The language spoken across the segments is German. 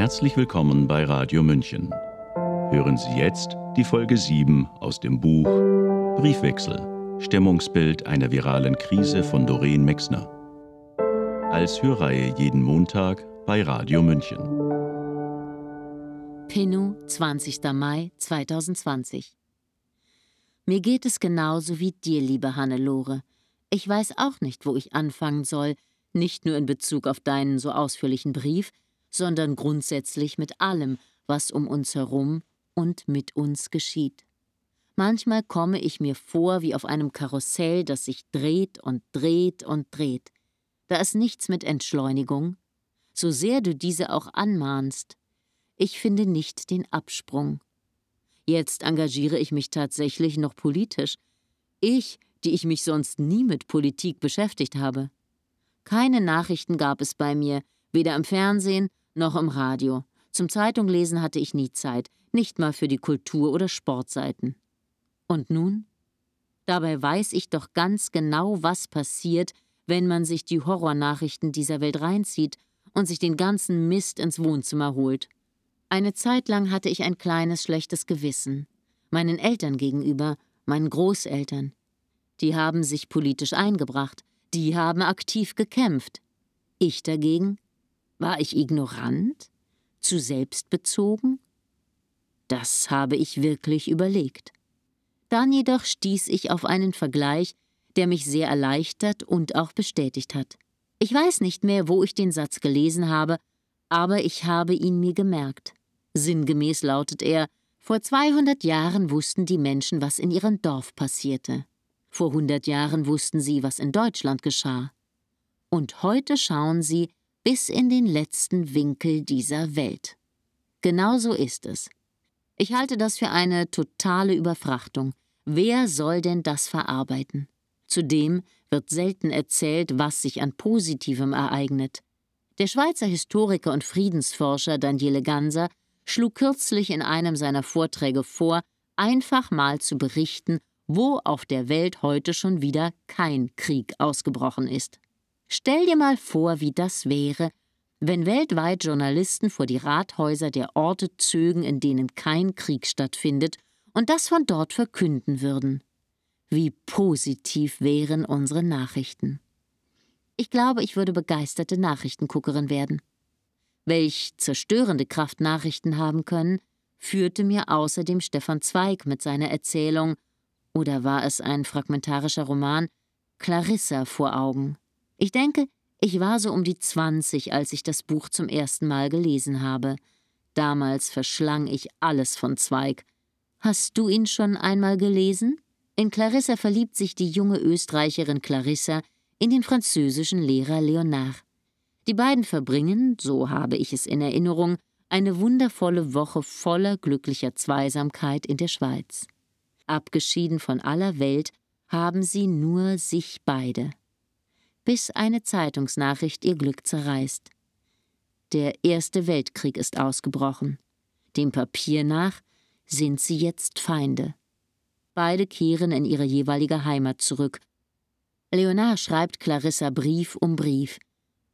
Herzlich willkommen bei Radio München. Hören Sie jetzt die Folge 7 aus dem Buch Briefwechsel. Stimmungsbild einer viralen Krise von Doreen Mexner. Als Hörreihe jeden Montag bei Radio München. Pinu, 20. Mai 2020. Mir geht es genauso wie dir, liebe Hannelore. Ich weiß auch nicht, wo ich anfangen soll, nicht nur in Bezug auf deinen so ausführlichen Brief, sondern grundsätzlich mit allem, was um uns herum und mit uns geschieht. Manchmal komme ich mir vor wie auf einem Karussell, das sich dreht und dreht und dreht. Da ist nichts mit Entschleunigung, so sehr du diese auch anmahnst. Ich finde nicht den Absprung. Jetzt engagiere ich mich tatsächlich noch politisch. Ich, die ich mich sonst nie mit Politik beschäftigt habe. Keine Nachrichten gab es bei mir, weder im Fernsehen noch im Radio. Zum Zeitunglesen hatte ich nie Zeit, nicht mal für die Kultur- oder Sportseiten. Und nun? Dabei weiß ich doch ganz genau, was passiert, wenn man sich die Horrornachrichten dieser Welt reinzieht und sich den ganzen Mist ins Wohnzimmer holt. Eine Zeit lang hatte ich ein kleines schlechtes Gewissen. Meinen Eltern gegenüber, meinen Großeltern. Die haben sich politisch eingebracht, die haben aktiv gekämpft. Ich dagegen? War ich ignorant? Zu selbstbezogen? Das habe ich wirklich überlegt. Dann jedoch stieß ich auf einen Vergleich, der mich sehr erleichtert und auch bestätigt hat. Ich weiß nicht mehr, wo ich den Satz gelesen habe, aber ich habe ihn mir gemerkt. Sinngemäß lautet er, vor 200 Jahren wussten die Menschen, was in ihrem Dorf passierte. Vor hundert Jahren wussten sie, was in Deutschland geschah. Und heute schauen sie bis in den letzten Winkel dieser Welt. Genau so ist es. Ich halte das für eine totale Überfrachtung. Wer soll denn das verarbeiten? Zudem wird selten erzählt, was sich an Positivem ereignet. Der Schweizer Historiker und Friedensforscher Daniele Ganser schlug kürzlich in einem seiner Vorträge vor, einfach mal zu berichten, wo auf der Welt heute schon wieder kein Krieg ausgebrochen ist. Stell dir mal vor, wie das wäre, wenn weltweit Journalisten vor die Rathäuser der Orte zögen, in denen kein Krieg stattfindet, und das von dort verkünden würden. Wie positiv wären unsere Nachrichten. Ich glaube, ich würde begeisterte Nachrichtenguckerin werden. Welch zerstörende Kraft Nachrichten haben können, führte mir außerdem Stefan Zweig mit seiner Erzählung oder war es ein fragmentarischer Roman, Clarissa vor Augen. Ich denke, ich war so um die 20, als ich das Buch zum ersten Mal gelesen habe. Damals verschlang ich alles von Zweig. Hast du ihn schon einmal gelesen? In Clarissa verliebt sich die junge Österreicherin Clarissa in den französischen Lehrer Leonard. Die beiden verbringen, so habe ich es in Erinnerung, eine wundervolle Woche voller glücklicher Zweisamkeit in der Schweiz. Abgeschieden von aller Welt haben sie nur sich beide. Bis eine Zeitungsnachricht ihr Glück zerreißt. Der Erste Weltkrieg ist ausgebrochen. Dem Papier nach sind sie jetzt Feinde. Beide kehren in ihre jeweilige Heimat zurück. Leonard schreibt Clarissa Brief um Brief.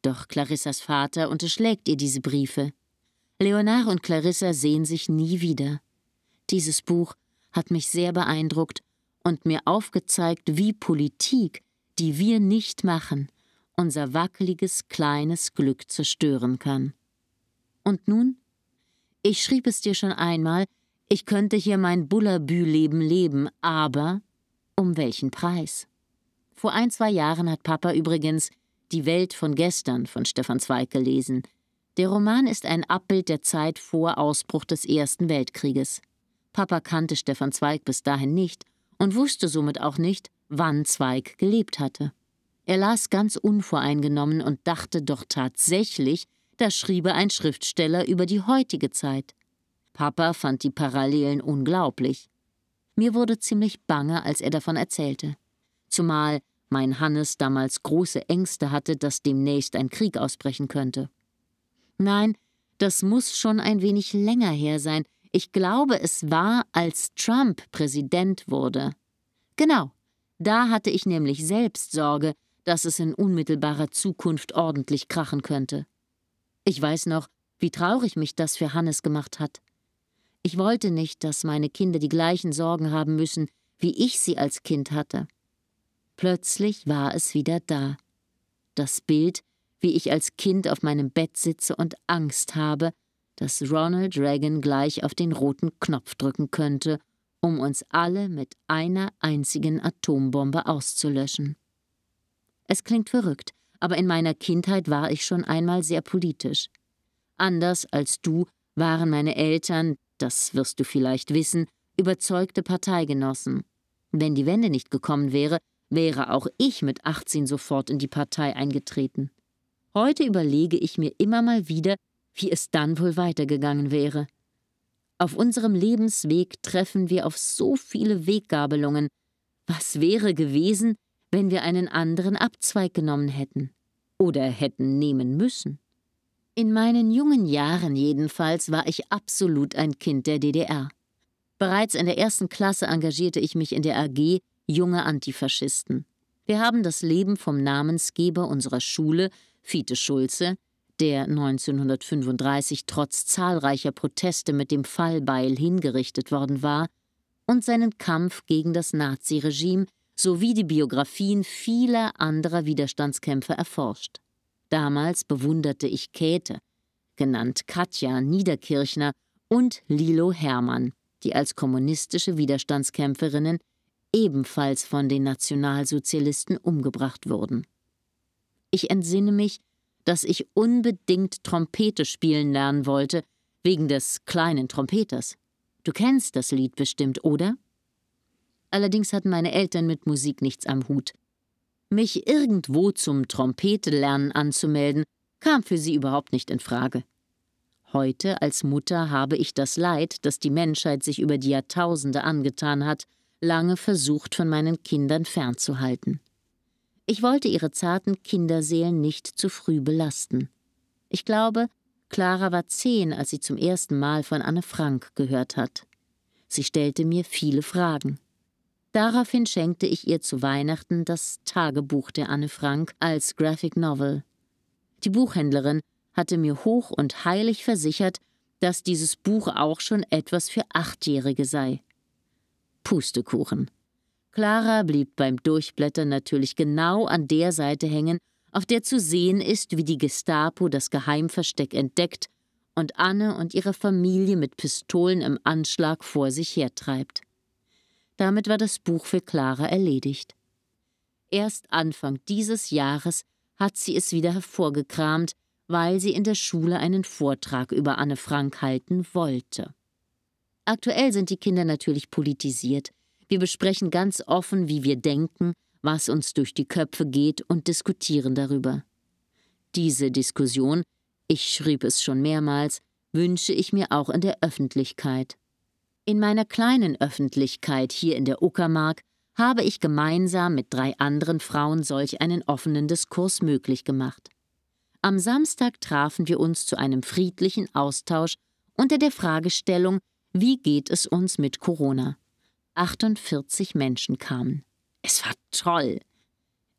Doch Clarissas Vater unterschlägt ihr diese Briefe. Leonard und Clarissa sehen sich nie wieder. Dieses Buch hat mich sehr beeindruckt und mir aufgezeigt, wie Politik, die wir nicht machen, unser wackeliges kleines Glück zerstören kann. Und nun? Ich schrieb es dir schon einmal, ich könnte hier mein Bullabü-Leben leben, aber um welchen Preis? Vor ein, zwei Jahren hat Papa übrigens Die Welt von gestern von Stefan Zweig gelesen. Der Roman ist ein Abbild der Zeit vor Ausbruch des Ersten Weltkrieges. Papa kannte Stefan Zweig bis dahin nicht und wusste somit auch nicht, wann Zweig gelebt hatte. Er las ganz unvoreingenommen und dachte doch tatsächlich, da schriebe ein Schriftsteller über die heutige Zeit. Papa fand die Parallelen unglaublich. Mir wurde ziemlich bange, als er davon erzählte. Zumal mein Hannes damals große Ängste hatte, dass demnächst ein Krieg ausbrechen könnte. Nein, das muss schon ein wenig länger her sein, ich glaube, es war, als Trump Präsident wurde. Genau, da hatte ich nämlich selbst Sorge, dass es in unmittelbarer Zukunft ordentlich krachen könnte. Ich weiß noch, Wie traurig mich das für Hannes gemacht hat. Ich wollte nicht, dass meine Kinder die gleichen Sorgen haben müssen, wie ich sie als Kind hatte. Plötzlich war es wieder da. Das Bild, wie ich als Kind auf meinem Bett sitze und Angst habe, dass Ronald Reagan gleich auf den roten Knopf drücken könnte, um uns alle mit einer einzigen Atombombe auszulöschen. Es klingt verrückt, aber in meiner Kindheit war ich schon einmal sehr politisch. Anders als du waren meine Eltern, das wirst du vielleicht wissen, überzeugte Parteigenossen. Wenn die Wende nicht gekommen wäre, wäre auch ich mit 18 sofort in die Partei eingetreten. Heute überlege ich mir immer mal wieder, wie es dann wohl weitergegangen wäre. Auf unserem Lebensweg treffen wir auf so viele Weggabelungen. Was wäre gewesen, wenn wir einen anderen Abzweig genommen hätten oder hätten nehmen müssen? In meinen jungen Jahren jedenfalls war ich absolut ein Kind der DDR. Bereits in der ersten Klasse engagierte ich mich in der AG Junge Antifaschisten. Wir haben das Leben vom Namensgeber unserer Schule, Fiete Schulze, der 1935 trotz zahlreicher Proteste mit dem Fallbeil hingerichtet worden war, und seinen Kampf gegen das Naziregime sowie die Biografien vieler anderer Widerstandskämpfer erforscht. Damals bewunderte ich Käthe, genannt Katja Niederkirchner, und Lilo Hermann, die als kommunistische Widerstandskämpferinnen ebenfalls von den Nationalsozialisten umgebracht wurden. Ich entsinne mich, dass ich unbedingt Trompete spielen lernen wollte, wegen des kleinen Trompeters. Du kennst das Lied bestimmt, oder? Allerdings hatten meine Eltern mit Musik nichts am Hut. Mich irgendwo zum Trompetelernen anzumelden, kam für sie überhaupt nicht in Frage. Heute als Mutter habe ich das Leid, das die Menschheit sich über die Jahrtausende angetan hat, lange versucht von meinen Kindern fernzuhalten. Ich wollte ihre zarten Kinderseelen nicht zu früh belasten. Ich glaube, Clara war zehn, als sie zum ersten Mal von Anne Frank gehört hat. Sie stellte mir viele Fragen. Daraufhin schenkte ich ihr zu Weihnachten das Tagebuch der Anne Frank als Graphic Novel. Die Buchhändlerin hatte mir hoch und heilig versichert, dass dieses Buch auch schon etwas für Achtjährige sei. Pustekuchen. Clara blieb beim Durchblättern natürlich genau an der Seite hängen, auf der zu sehen ist, wie die Gestapo das Geheimversteck entdeckt und Anne und ihre Familie mit Pistolen im Anschlag vor sich hertreibt. Damit war das Buch für Clara erledigt. Erst Anfang dieses Jahres hat sie es wieder hervorgekramt, weil sie in der Schule einen Vortrag über Anne Frank halten wollte. Aktuell sind die Kinder natürlich politisiert, wir besprechen ganz offen, wie wir denken, was uns durch die Köpfe geht und diskutieren darüber. Diese Diskussion, ich schrieb es schon mehrmals, wünsche ich mir auch in der Öffentlichkeit. In meiner kleinen Öffentlichkeit hier in der Uckermark habe ich gemeinsam mit drei anderen Frauen solch einen offenen Diskurs möglich gemacht. Am Samstag trafen wir uns zu einem friedlichen Austausch unter der Fragestellung, wie geht es uns mit Corona? 48 Menschen kamen. Es war toll.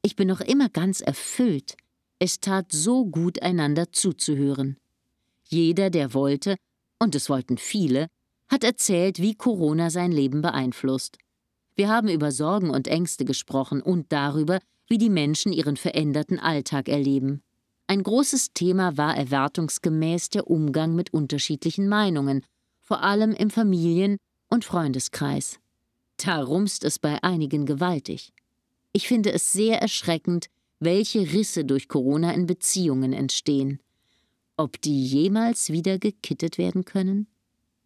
Ich bin noch immer ganz erfüllt. Es tat so gut, einander zuzuhören. Jeder, der wollte, und es wollten viele, hat erzählt, wie Corona sein Leben beeinflusst. Wir haben über Sorgen und Ängste gesprochen und darüber, wie die Menschen ihren veränderten Alltag erleben. Ein großes Thema war erwartungsgemäß der Umgang mit unterschiedlichen Meinungen, vor allem im Familien- und Freundeskreis. Da rumst es bei einigen gewaltig. Ich finde es sehr erschreckend, welche Risse durch Corona in Beziehungen entstehen. Ob die jemals wieder gekittet werden können?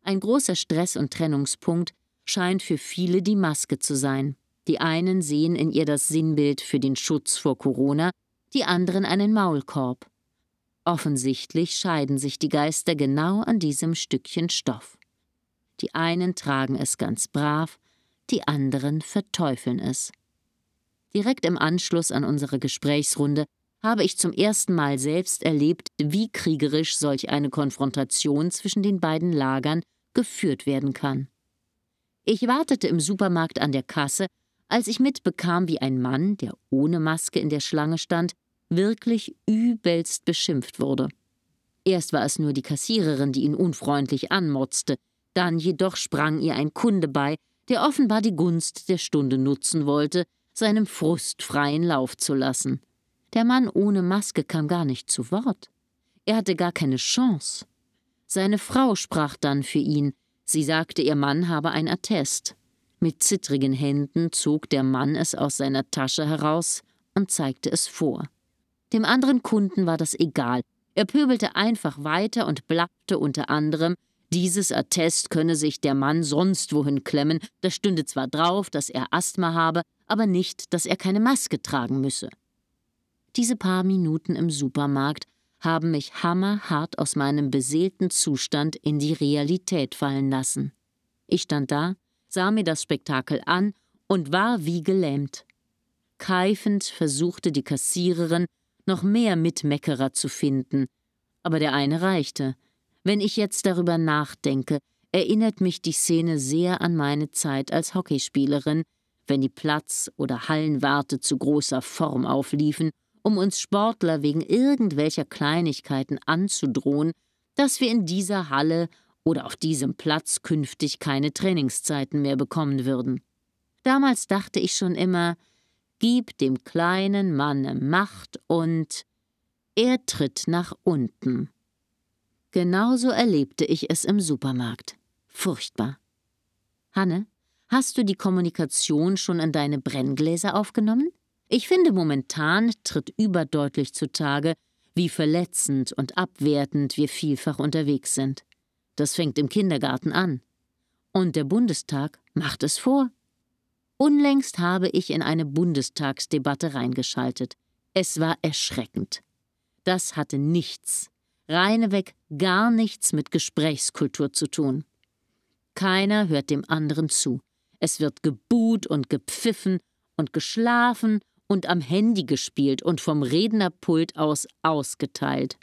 Ein großer Stress- und Trennungspunkt scheint für viele die Maske zu sein. Die einen sehen in ihr das Sinnbild für den Schutz vor Corona, die anderen einen Maulkorb. Offensichtlich scheiden sich die Geister genau an diesem Stückchen Stoff. Die einen tragen es ganz brav, die anderen verteufeln es. Direkt im Anschluss an unsere Gesprächsrunde habe ich zum ersten Mal selbst erlebt, wie kriegerisch solch eine Konfrontation zwischen den beiden Lagern geführt werden kann. Ich wartete im Supermarkt an der Kasse, als ich mitbekam, wie ein Mann, der ohne Maske in der Schlange stand, wirklich übelst beschimpft wurde. Erst war es nur die Kassiererin, die ihn unfreundlich anmotzte, dann jedoch sprang ihr ein Kunde bei, der offenbar die Gunst der Stunde nutzen wollte, seinem Frust freien Lauf zu lassen. Der Mann ohne Maske kam gar nicht zu Wort. Er hatte gar keine Chance. Seine Frau sprach dann für ihn. Sie sagte, ihr Mann habe ein Attest. Mit zittrigen Händen zog der Mann es aus seiner Tasche heraus und zeigte es vor. Dem anderen Kunden war das egal. Er pöbelte einfach weiter und blaffte unter anderem, dieses Attest könne sich der Mann sonst wohin klemmen, da stünde zwar drauf, dass er Asthma habe, aber nicht, dass er keine Maske tragen müsse. Diese paar Minuten im Supermarkt haben mich hammerhart aus meinem beseelten Zustand in die Realität fallen lassen. Ich stand da, sah mir das Spektakel an und war wie gelähmt. Keifend versuchte die Kassiererin, noch mehr Mitmeckerer zu finden, aber der eine reichte. Wenn ich jetzt darüber nachdenke, erinnert mich die Szene sehr an meine Zeit als Hockeyspielerin, wenn die Platz- oder Hallenwarte zu großer Form aufliefen um uns Sportler wegen irgendwelcher Kleinigkeiten anzudrohen, dass wir in dieser Halle oder auf diesem Platz künftig keine Trainingszeiten mehr bekommen würden. Damals dachte ich schon immer, gib dem kleinen Manne Macht und er tritt nach unten. Genauso erlebte ich es im Supermarkt. Furchtbar. Hanne, hast du die Kommunikation schon in deine Brenngläser aufgenommen? Ich finde, momentan tritt überdeutlich zutage, wie verletzend und abwertend wir vielfach unterwegs sind. Das fängt im Kindergarten an. Und der Bundestag macht es vor. Unlängst habe ich in eine Bundestagsdebatte reingeschaltet. Es war erschreckend. Das hatte nichts, reineweg gar nichts mit Gesprächskultur zu tun. Keiner hört dem anderen zu. Es wird gebuht und gepfiffen und geschlafen und am Handy gespielt und vom Rednerpult aus ausgeteilt.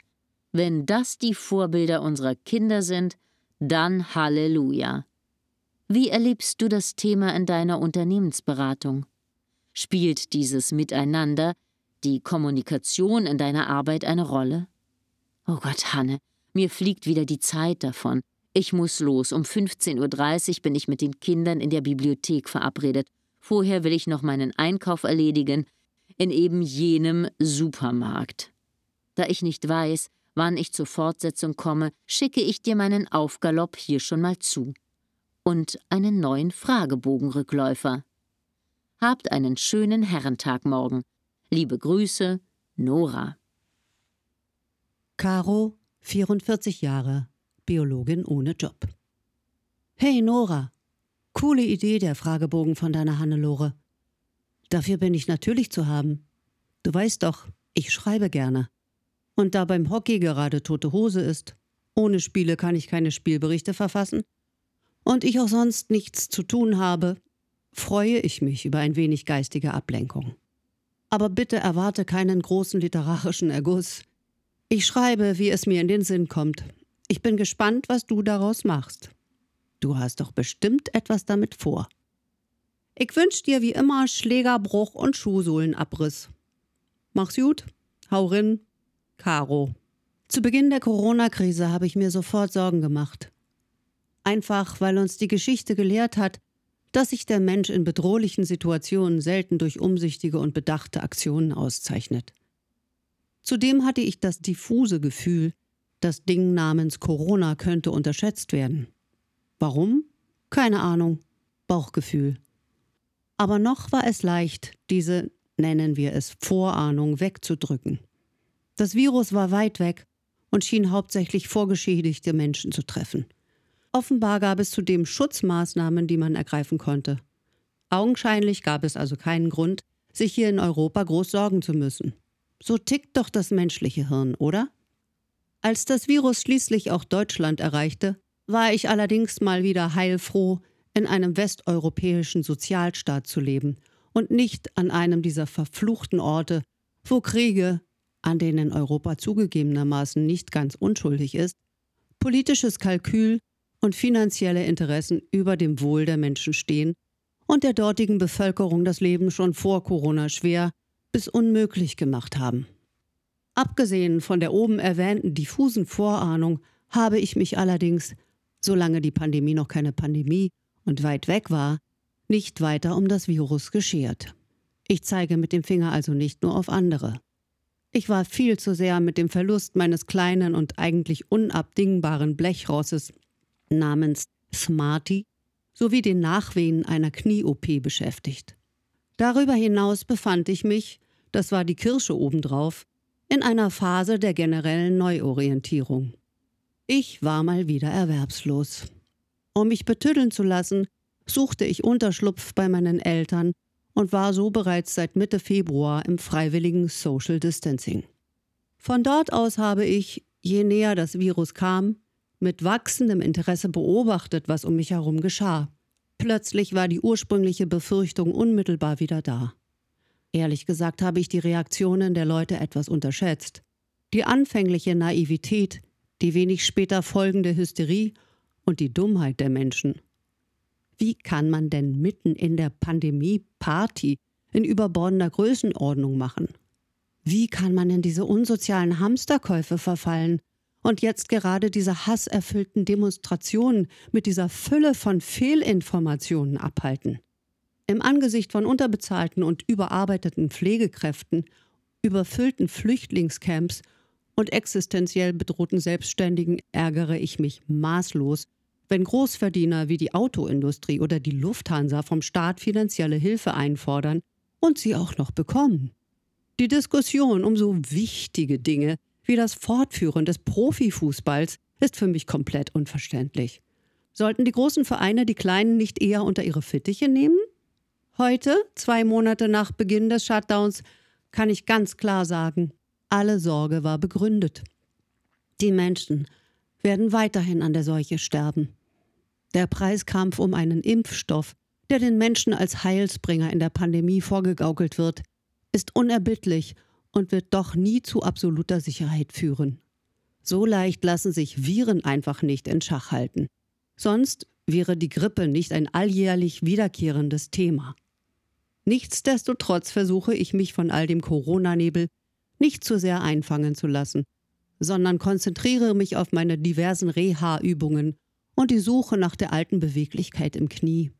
Wenn das die Vorbilder unserer Kinder sind, dann Halleluja. Wie erlebst du das Thema in deiner Unternehmensberatung? Spielt dieses Miteinander, die Kommunikation in deiner Arbeit eine Rolle? Oh Gott, Hanne, mir fliegt wieder die Zeit davon. Ich muss los. Um 15.30 Uhr bin ich mit den Kindern in der Bibliothek verabredet. Vorher will ich noch meinen Einkauf erledigen, in eben jenem Supermarkt. Da ich nicht weiß, wann ich zur Fortsetzung komme, schicke ich dir meinen Aufgalopp hier schon mal zu. Und einen neuen Fragebogenrückläufer. Habt einen schönen Herrentag morgen. Liebe Grüße, Nora. Caro, 44 Jahre, Biologin ohne Job. Hey Nora, coole Idee der Fragebogen von deiner Hannelore. Dafür bin ich natürlich zu haben. Du weißt doch, ich schreibe gerne. Und da beim Hockey gerade tote Hose ist, ohne Spiele kann ich keine Spielberichte verfassen, und ich auch sonst nichts zu tun habe, freue ich mich über ein wenig geistige Ablenkung. Aber bitte erwarte keinen großen literarischen Erguss. Ich schreibe, wie es mir in den Sinn kommt. Ich bin gespannt, was du daraus machst. Du hast doch bestimmt etwas damit vor. Ich wünsch dir wie immer Schlägerbruch und Schuhsohlenabriss. Mach's gut, hau rin, Caro. Zu Beginn der Corona-Krise habe ich mir sofort Sorgen gemacht. Einfach, weil uns die Geschichte gelehrt hat, dass sich der Mensch in bedrohlichen Situationen selten durch umsichtige und bedachte Aktionen auszeichnet. Zudem hatte ich das diffuse Gefühl, das Ding namens Corona könnte unterschätzt werden. Warum? Keine Ahnung. Bauchgefühl. Aber noch war es leicht, diese, nennen wir es, Vorahnung wegzudrücken. Das Virus war weit weg und schien hauptsächlich vorgeschädigte Menschen zu treffen. Offenbar gab es zudem Schutzmaßnahmen, die man ergreifen konnte. Augenscheinlich gab es also keinen Grund, sich hier in Europa groß sorgen zu müssen. So tickt doch das menschliche Hirn, oder? Als das Virus schließlich auch Deutschland erreichte, war ich allerdings mal wieder heilfroh, in einem westeuropäischen Sozialstaat zu leben und nicht an einem dieser verfluchten Orte, wo Kriege, an denen Europa zugegebenermaßen nicht ganz unschuldig ist, politisches Kalkül und finanzielle Interessen über dem Wohl der Menschen stehen und der dortigen Bevölkerung das Leben schon vor Corona schwer bis unmöglich gemacht haben. Abgesehen von der oben erwähnten diffusen Vorahnung habe ich mich allerdings, solange die Pandemie noch keine Pandemie und weit weg war, nicht weiter um das Virus geschert. Ich zeige mit dem Finger also nicht nur auf andere. Ich war viel zu sehr mit dem Verlust meines kleinen und eigentlich unabdingbaren Blechrosses namens Smarty sowie den Nachwehen einer Knie-OP beschäftigt. Darüber hinaus befand ich mich, das war die Kirsche obendrauf, in einer Phase der generellen Neuorientierung. Ich war mal wieder erwerbslos. Um mich betüddeln zu lassen, suchte ich Unterschlupf bei meinen Eltern und war so bereits seit Mitte Februar im freiwilligen Social Distancing. Von dort aus habe ich, je näher das Virus kam, mit wachsendem Interesse beobachtet, was um mich herum geschah. Plötzlich war die ursprüngliche Befürchtung unmittelbar wieder da. Ehrlich gesagt habe ich die Reaktionen der Leute etwas unterschätzt. Die anfängliche Naivität, die wenig später folgende Hysterie und die Dummheit der Menschen. Wie kann man denn mitten in der Pandemie Party in überbordender Größenordnung machen? Wie kann man in diese unsozialen Hamsterkäufe verfallen und jetzt gerade diese hasserfüllten Demonstrationen mit dieser Fülle von Fehlinformationen abhalten? Im Angesicht von unterbezahlten und überarbeiteten Pflegekräften, überfüllten Flüchtlingscamps und existenziell bedrohten Selbstständigen ärgere ich mich maßlos wenn Großverdiener wie die Autoindustrie oder die Lufthansa vom Staat finanzielle Hilfe einfordern und sie auch noch bekommen. Die Diskussion um so wichtige Dinge wie das Fortführen des Profifußballs ist für mich komplett unverständlich. Sollten die großen Vereine die Kleinen nicht eher unter ihre Fittiche nehmen? Heute, zwei Monate nach Beginn des Shutdowns, kann ich ganz klar sagen, alle Sorge war begründet. Die Menschen werden weiterhin an der Seuche sterben. Der Preiskampf um einen Impfstoff, der den Menschen als Heilsbringer in der Pandemie vorgegaukelt wird, ist unerbittlich und wird doch nie zu absoluter Sicherheit führen. So leicht lassen sich Viren einfach nicht in Schach halten. Sonst wäre die Grippe nicht ein alljährlich wiederkehrendes Thema. Nichtsdestotrotz versuche ich mich von all dem Corona-Nebel nicht zu sehr einfangen zu lassen, sondern konzentriere mich auf meine diversen Reha-Übungen und die Suche nach der alten Beweglichkeit im Knie.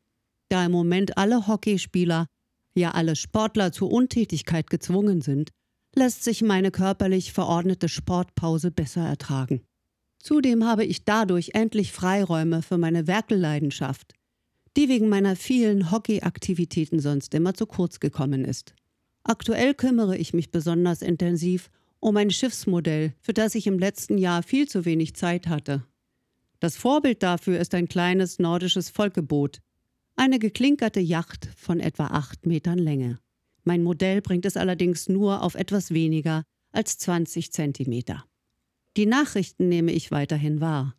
Da im Moment alle Hockeyspieler, ja alle Sportler zur Untätigkeit gezwungen sind, lässt sich meine körperlich verordnete Sportpause besser ertragen. Zudem habe ich dadurch endlich Freiräume für meine Werkelleidenschaft, die wegen meiner vielen Hockeyaktivitäten sonst immer zu kurz gekommen ist. Aktuell kümmere ich mich besonders intensiv um ein Schiffsmodell, für das ich im letzten Jahr viel zu wenig Zeit hatte. Das Vorbild dafür ist ein kleines nordisches Volkeboot, eine geklinkerte Yacht von etwa acht Metern Länge. Mein Modell bringt es allerdings nur auf etwas weniger als 20 Zentimeter. Die Nachrichten nehme ich weiterhin wahr.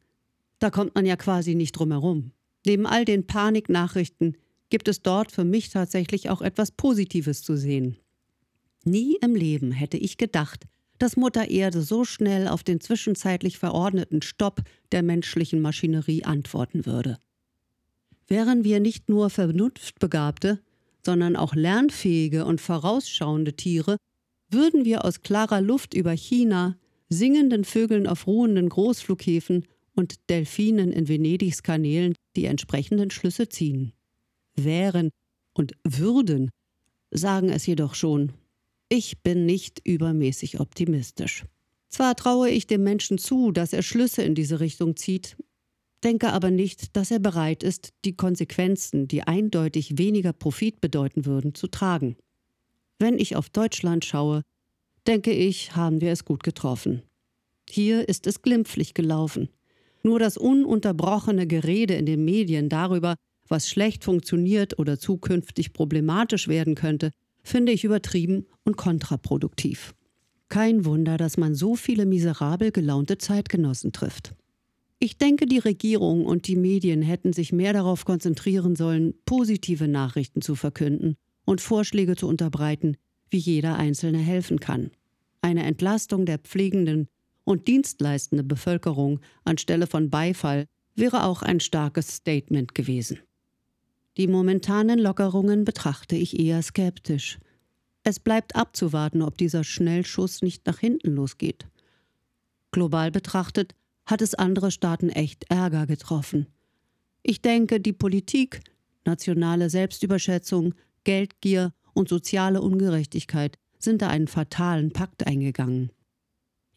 Da kommt man ja quasi nicht drum herum. Neben all den Paniknachrichten gibt es dort für mich tatsächlich auch etwas Positives zu sehen. Nie im Leben hätte ich gedacht, dass Mutter Erde so schnell auf den zwischenzeitlich verordneten Stopp der menschlichen Maschinerie antworten würde. Wären wir nicht nur vernunftbegabte, sondern auch lernfähige und vorausschauende Tiere, würden wir aus klarer Luft über China, singenden Vögeln auf ruhenden Großflughäfen und Delfinen in Venedigs Kanälen die entsprechenden Schlüsse ziehen. Wären und würden, sagen es jedoch schon ich bin nicht übermäßig optimistisch. Zwar traue ich dem Menschen zu, dass er Schlüsse in diese Richtung zieht, denke aber nicht, dass er bereit ist, die Konsequenzen, die eindeutig weniger Profit bedeuten würden, zu tragen. Wenn ich auf Deutschland schaue, denke ich, haben wir es gut getroffen. Hier ist es glimpflich gelaufen. Nur das ununterbrochene Gerede in den Medien darüber, was schlecht funktioniert oder zukünftig problematisch werden könnte, finde ich übertrieben und kontraproduktiv. Kein Wunder, dass man so viele miserabel gelaunte Zeitgenossen trifft. Ich denke, die Regierung und die Medien hätten sich mehr darauf konzentrieren sollen, positive Nachrichten zu verkünden und Vorschläge zu unterbreiten, wie jeder Einzelne helfen kann. Eine Entlastung der pflegenden und dienstleistenden Bevölkerung anstelle von Beifall wäre auch ein starkes Statement gewesen. Die momentanen Lockerungen betrachte ich eher skeptisch. Es bleibt abzuwarten, ob dieser Schnellschuss nicht nach hinten losgeht. Global betrachtet hat es andere Staaten echt Ärger getroffen. Ich denke, die Politik, nationale Selbstüberschätzung, Geldgier und soziale Ungerechtigkeit sind da einen fatalen Pakt eingegangen.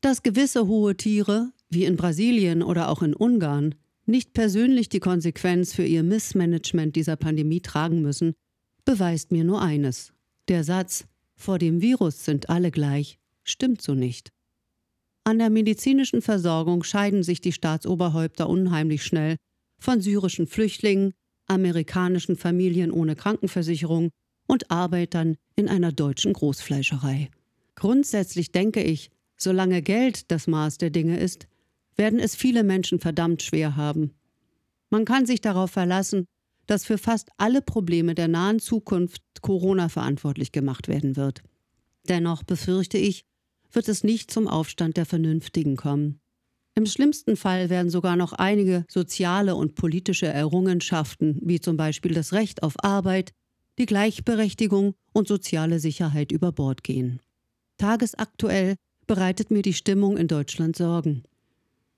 Dass gewisse hohe Tiere, wie in Brasilien oder auch in Ungarn, nicht persönlich die Konsequenz für ihr Missmanagement dieser Pandemie tragen müssen, beweist mir nur eines. Der Satz vor dem Virus sind alle gleich stimmt so nicht. An der medizinischen Versorgung scheiden sich die Staatsoberhäupter unheimlich schnell von syrischen Flüchtlingen, amerikanischen Familien ohne Krankenversicherung und Arbeitern in einer deutschen Großfleischerei. Grundsätzlich denke ich, solange Geld das Maß der Dinge ist, werden es viele Menschen verdammt schwer haben. Man kann sich darauf verlassen, dass für fast alle Probleme der nahen Zukunft Corona verantwortlich gemacht werden wird. Dennoch befürchte ich, wird es nicht zum Aufstand der Vernünftigen kommen. Im schlimmsten Fall werden sogar noch einige soziale und politische Errungenschaften, wie zum Beispiel das Recht auf Arbeit, die Gleichberechtigung und soziale Sicherheit über Bord gehen. Tagesaktuell bereitet mir die Stimmung in Deutschland Sorgen.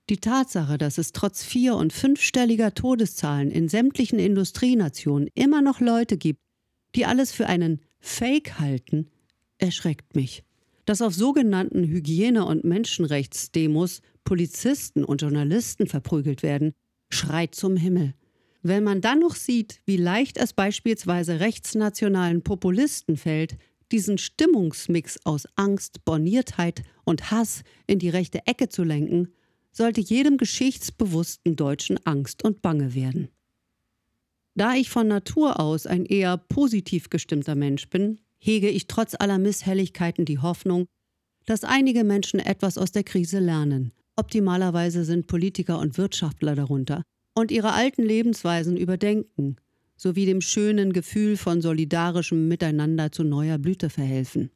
Die Tatsache, dass es trotz vier- und fünfstelliger Todeszahlen in sämtlichen Industrienationen immer noch Leute gibt, die alles für einen Fake halten, erschreckt mich. Dass auf sogenannten Hygiene- und Menschenrechtsdemos Polizisten und Journalisten verprügelt werden, schreit zum Himmel. Wenn man dann noch sieht, wie leicht es beispielsweise rechtsnationalen Populisten fällt, diesen Stimmungsmix aus Angst, Borniertheit und Hass in die rechte Ecke zu lenken, sollte jedem geschichtsbewussten Deutschen Angst und Bange werden. Da ich von Natur aus ein eher positiv gestimmter Mensch bin, hege ich trotz aller Misshelligkeiten die Hoffnung, dass einige Menschen etwas aus der Krise lernen. Optimalerweise sind Politiker und Wirtschaftler darunter und ihre alten Lebensweisen überdenken, sowie dem schönen Gefühl von solidarischem Miteinander zu neuer Blüte verhelfen.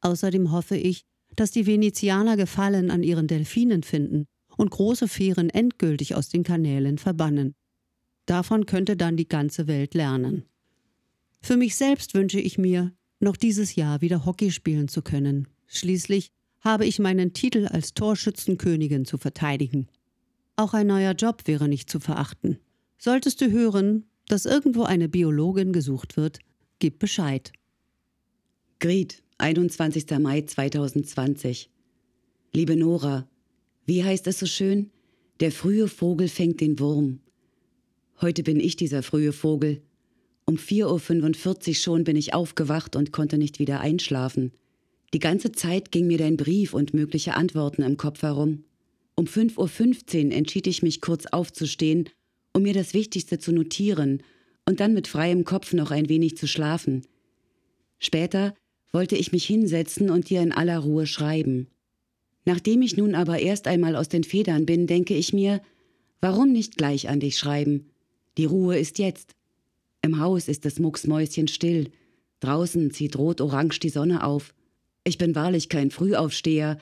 Außerdem hoffe ich, dass die Venezianer Gefallen an ihren Delfinen finden und große Fähren endgültig aus den Kanälen verbannen. Davon könnte dann die ganze Welt lernen. Für mich selbst wünsche ich mir, noch dieses Jahr wieder Hockey spielen zu können. Schließlich habe ich meinen Titel als Torschützenkönigin zu verteidigen. Auch ein neuer Job wäre nicht zu verachten. Solltest du hören, dass irgendwo eine Biologin gesucht wird, gib Bescheid. Gried, 21. Mai 2020. Liebe Nora, wie heißt es so schön? Der frühe Vogel fängt den Wurm. Heute bin ich dieser frühe Vogel. Um 4.45 Uhr schon bin ich aufgewacht und konnte nicht wieder einschlafen. Die ganze Zeit ging mir dein Brief und mögliche Antworten im Kopf herum. Um 5.15 Uhr entschied ich mich kurz aufzustehen, um mir das Wichtigste zu notieren und dann mit freiem Kopf noch ein wenig zu schlafen. Später wollte ich mich hinsetzen und dir in aller Ruhe schreiben. Nachdem ich nun aber erst einmal aus den Federn bin, denke ich mir, warum nicht gleich an dich schreiben? Die Ruhe ist jetzt. Im Haus ist es mucksmäuschenstill. Draußen zieht rot-orange die Sonne auf. Ich bin wahrlich kein Frühaufsteher,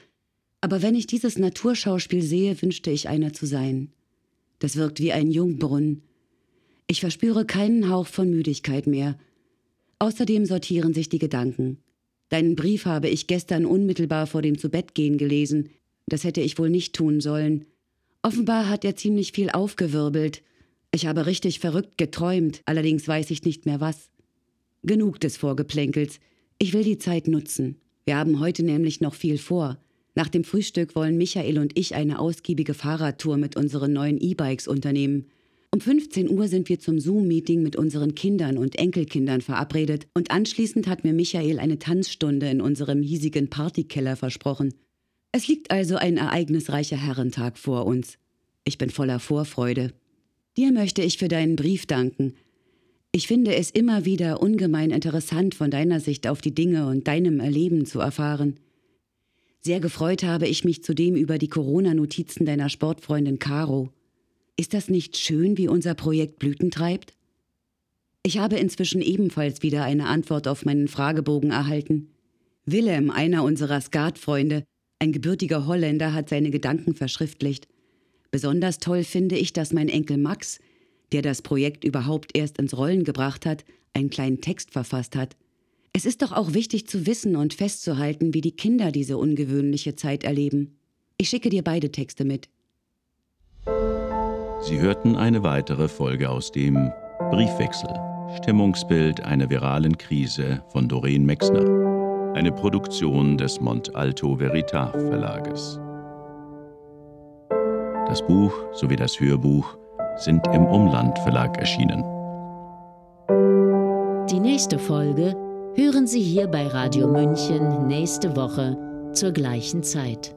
aber wenn ich dieses Naturschauspiel sehe, wünschte ich einer zu sein. Das wirkt wie ein Jungbrunnen. Ich verspüre keinen Hauch von Müdigkeit mehr. Außerdem sortieren sich die Gedanken. Deinen Brief habe ich gestern unmittelbar vor dem Zubettgehen gelesen. Das hätte ich wohl nicht tun sollen. Offenbar hat er ziemlich viel aufgewirbelt. Ich habe richtig verrückt geträumt, allerdings weiß ich nicht mehr was. Genug des Vorgeplänkels. Ich will die Zeit nutzen. Wir haben heute nämlich noch viel vor. Nach dem Frühstück wollen Michael und ich eine ausgiebige Fahrradtour mit unseren neuen E-Bikes unternehmen. Um 15 Uhr sind wir zum Zoom-Meeting mit unseren Kindern und Enkelkindern verabredet und anschließend hat mir Michael eine Tanzstunde in unserem hiesigen Partykeller versprochen. Es liegt also ein ereignisreicher Herrentag vor uns. Ich bin voller Vorfreude. Dir möchte ich für deinen Brief danken. Ich finde es immer wieder ungemein interessant, von deiner Sicht auf die Dinge und deinem Erleben zu erfahren. Sehr gefreut habe ich mich zudem über die Corona-Notizen deiner Sportfreundin Caro. Ist das nicht schön, wie unser Projekt Blüten treibt? Ich habe inzwischen ebenfalls wieder eine Antwort auf meinen Fragebogen erhalten. Willem, einer unserer Skatfreunde, ein gebürtiger Holländer, hat seine Gedanken verschriftlicht. Besonders toll finde ich, dass mein Enkel Max, der das Projekt überhaupt erst ins Rollen gebracht hat, einen kleinen Text verfasst hat. Es ist doch auch wichtig zu wissen und festzuhalten, wie die Kinder diese ungewöhnliche Zeit erleben. Ich schicke dir beide Texte mit. Sie hörten eine weitere Folge aus dem Briefwechsel. Stimmungsbild einer viralen Krise von Doreen Mexner. Eine Produktion des Mont Alto Veritas Verlages. Das Buch sowie das Hörbuch sind im Umland Verlag erschienen. Die nächste Folge hören Sie hier bei Radio München nächste Woche zur gleichen Zeit.